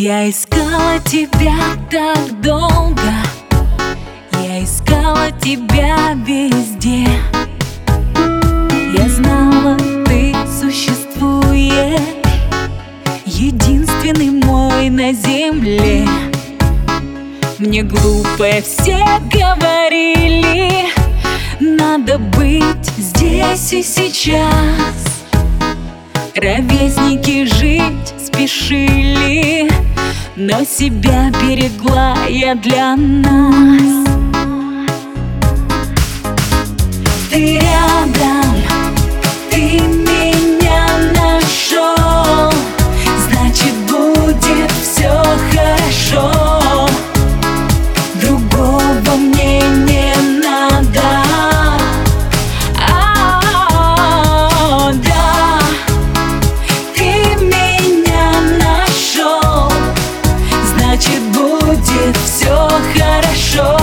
Я искала тебя так долго. Я искала тебя везде. Я знала, ты существуешь. Единственный мой на земле. Мне глупо все говорили. Надо быть здесь и сейчас Ровесники жить спешили Но себя берегла я для нас. Ты рядом, Значит будет все хорошо.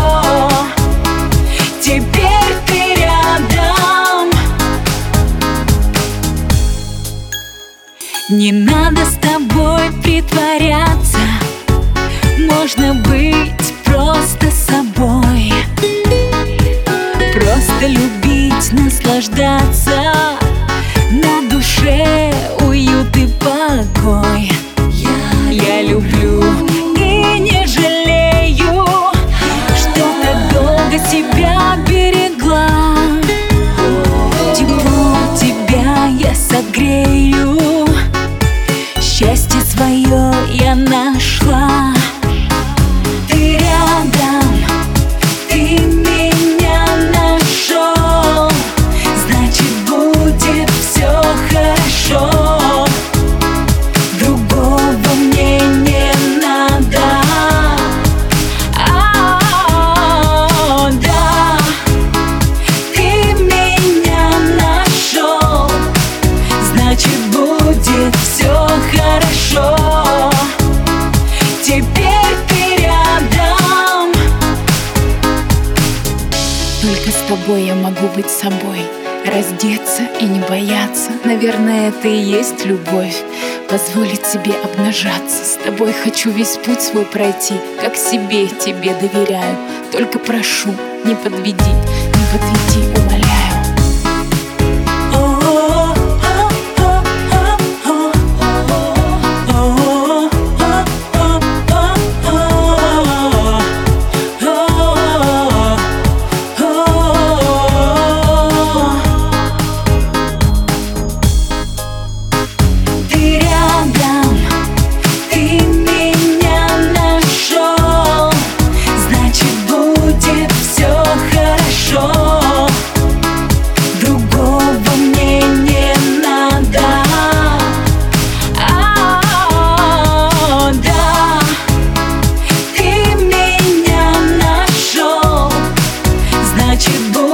Теперь ты рядом. Не надо с тобой притворяться. Можно быть просто собой. Просто любить, наслаждаться. На душе уют и покой. Я люблю нашла тобой я могу быть собой. Раздеться и не бояться. Наверное, это и есть любовь. Позволить себе обнажаться. С тобой хочу весь путь свой пройти. Как себе тебе доверяю. Только прошу, не подведи, не подведи, what you want.